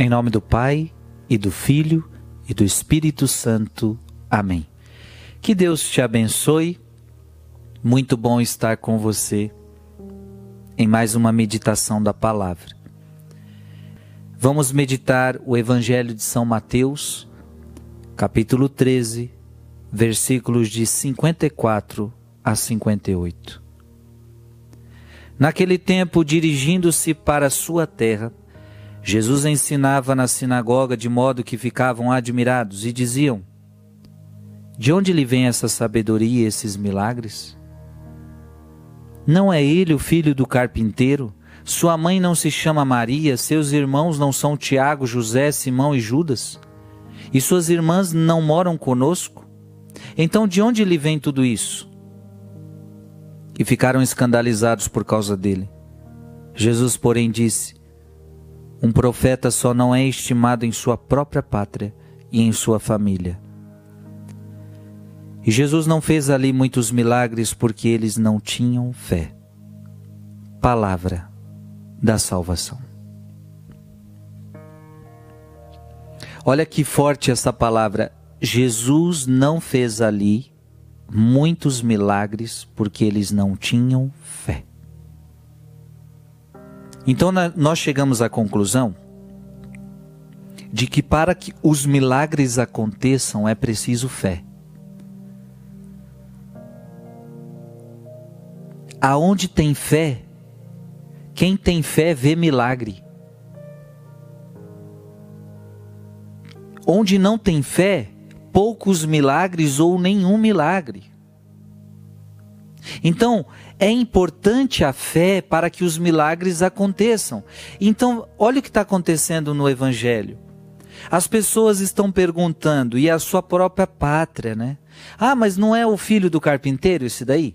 Em nome do Pai, e do Filho, e do Espírito Santo. Amém. Que Deus te abençoe. Muito bom estar com você em mais uma meditação da palavra. Vamos meditar o Evangelho de São Mateus, capítulo 13, versículos de 54 a 58. Naquele tempo, dirigindo-se para sua terra, Jesus ensinava na sinagoga de modo que ficavam admirados e diziam: De onde lhe vem essa sabedoria e esses milagres? Não é ele o filho do carpinteiro? Sua mãe não se chama Maria, seus irmãos não são Tiago, José, Simão e Judas? E suas irmãs não moram conosco? Então de onde lhe vem tudo isso? E ficaram escandalizados por causa dele. Jesus, porém, disse: um profeta só não é estimado em sua própria pátria e em sua família. E Jesus não fez ali muitos milagres porque eles não tinham fé. Palavra da salvação. Olha que forte essa palavra. Jesus não fez ali muitos milagres porque eles não tinham fé. Então nós chegamos à conclusão de que para que os milagres aconteçam é preciso fé. Aonde tem fé, quem tem fé vê milagre. Onde não tem fé, poucos milagres ou nenhum milagre. Então, é importante a fé para que os milagres aconteçam. Então, olha o que está acontecendo no Evangelho. As pessoas estão perguntando, e a sua própria pátria, né? Ah, mas não é o filho do carpinteiro esse daí?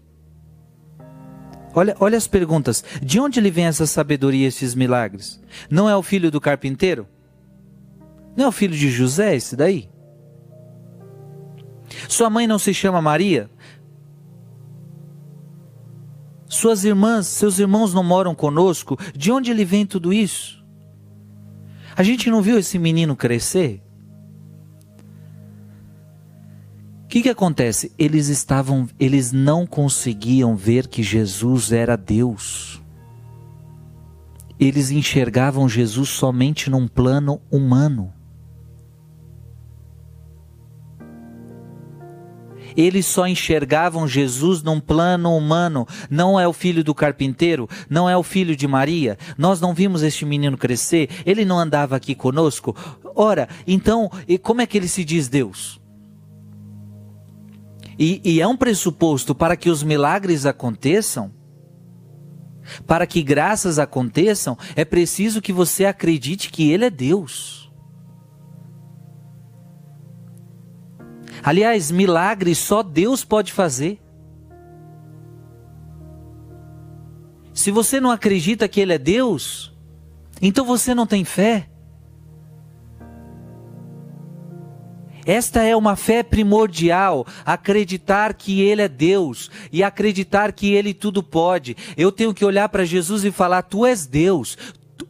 Olha, olha as perguntas. De onde lhe vem essa sabedoria, esses milagres? Não é o filho do carpinteiro? Não é o filho de José esse daí? Sua mãe não se chama Maria? Suas irmãs, seus irmãos não moram conosco? De onde ele vem tudo isso? A gente não viu esse menino crescer? O que, que acontece? Eles estavam, eles não conseguiam ver que Jesus era Deus. Eles enxergavam Jesus somente num plano humano. Eles só enxergavam Jesus num plano humano. Não é o filho do carpinteiro, não é o filho de Maria. Nós não vimos este menino crescer, ele não andava aqui conosco. Ora, então, como é que ele se diz Deus? E, e é um pressuposto para que os milagres aconteçam. Para que graças aconteçam, é preciso que você acredite que Ele é Deus. Aliás, milagres só Deus pode fazer. Se você não acredita que Ele é Deus, então você não tem fé. Esta é uma fé primordial, acreditar que Ele é Deus e acreditar que Ele tudo pode. Eu tenho que olhar para Jesus e falar: Tu és Deus,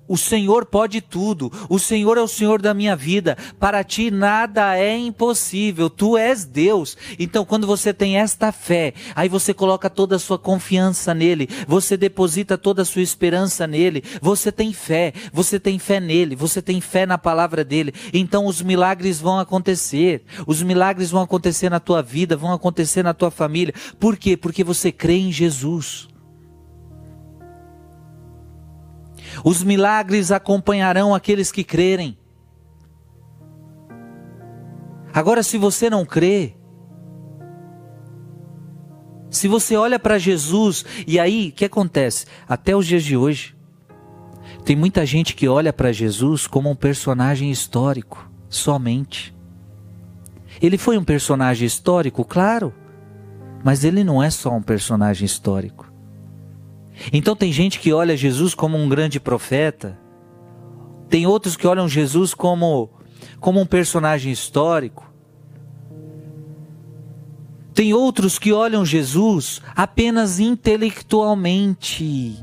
o Senhor pode tudo. O Senhor é o Senhor da minha vida. Para ti nada é impossível. Tu és Deus. Então, quando você tem esta fé, aí você coloca toda a sua confiança nele. Você deposita toda a sua esperança nele. Você tem fé. Você tem fé nele. Você tem fé na palavra dele. Então, os milagres vão acontecer. Os milagres vão acontecer na tua vida, vão acontecer na tua família. Por quê? Porque você crê em Jesus. Os milagres acompanharão aqueles que crerem. Agora, se você não crê, se você olha para Jesus, e aí, o que acontece? Até os dias de hoje, tem muita gente que olha para Jesus como um personagem histórico, somente. Ele foi um personagem histórico, claro, mas ele não é só um personagem histórico. Então tem gente que olha Jesus como um grande profeta, tem outros que olham Jesus como, como um personagem histórico. Tem outros que olham Jesus apenas intelectualmente.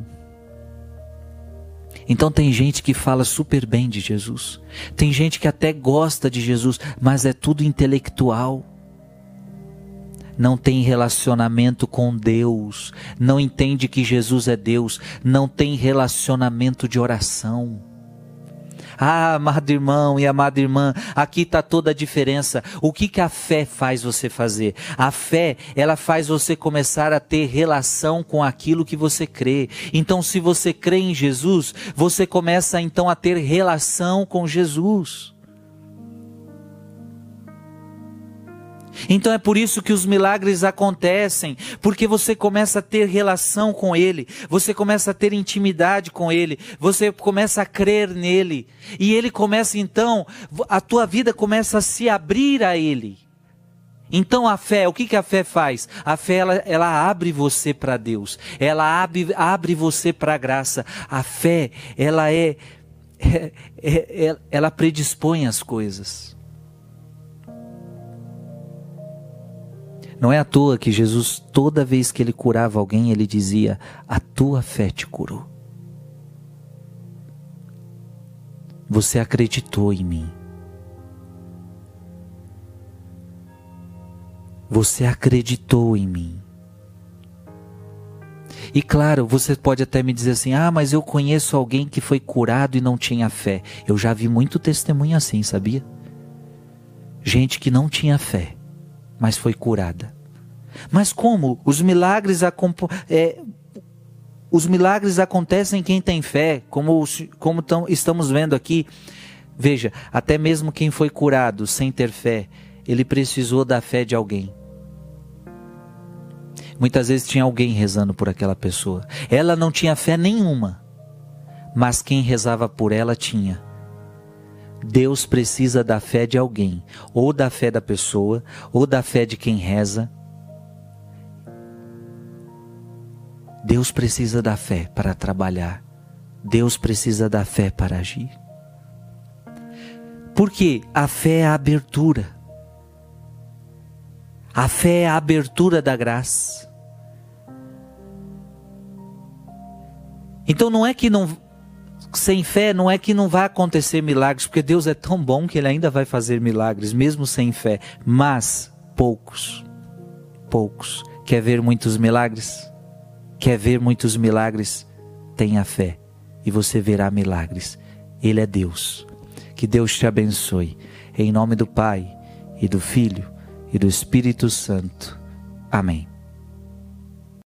Então tem gente que fala super bem de Jesus. Tem gente que até gosta de Jesus, mas é tudo intelectual. Não tem relacionamento com Deus, não entende que Jesus é Deus, não tem relacionamento de oração. Ah, amado irmão e amada irmã, aqui está toda a diferença. O que, que a fé faz você fazer? A fé, ela faz você começar a ter relação com aquilo que você crê. Então, se você crê em Jesus, você começa então a ter relação com Jesus. Então é por isso que os milagres acontecem, porque você começa a ter relação com Ele, você começa a ter intimidade com Ele, você começa a crer nele, e Ele começa então, a tua vida começa a se abrir a Ele. Então a fé, o que, que a fé faz? A fé ela, ela abre você para Deus, ela abre, abre você para a graça. A fé ela é, é, é, ela predispõe as coisas. Não é à toa que Jesus, toda vez que ele curava alguém, ele dizia: A tua fé te curou. Você acreditou em mim. Você acreditou em mim. E claro, você pode até me dizer assim: ah, mas eu conheço alguém que foi curado e não tinha fé. Eu já vi muito testemunho assim, sabia? Gente que não tinha fé mas foi curada. Mas como? Os milagres, é, os milagres acontecem em quem tem fé, como, como tão, estamos vendo aqui. Veja, até mesmo quem foi curado sem ter fé, ele precisou da fé de alguém. Muitas vezes tinha alguém rezando por aquela pessoa. Ela não tinha fé nenhuma, mas quem rezava por ela tinha. Deus precisa da fé de alguém, ou da fé da pessoa, ou da fé de quem reza. Deus precisa da fé para trabalhar. Deus precisa da fé para agir. Porque a fé é a abertura. A fé é a abertura da graça. Então não é que não sem fé não é que não vai acontecer milagres, porque Deus é tão bom que Ele ainda vai fazer milagres, mesmo sem fé. Mas poucos, poucos. Quer ver muitos milagres? Quer ver muitos milagres? Tenha fé e você verá milagres. Ele é Deus. Que Deus te abençoe. Em nome do Pai e do Filho e do Espírito Santo. Amém.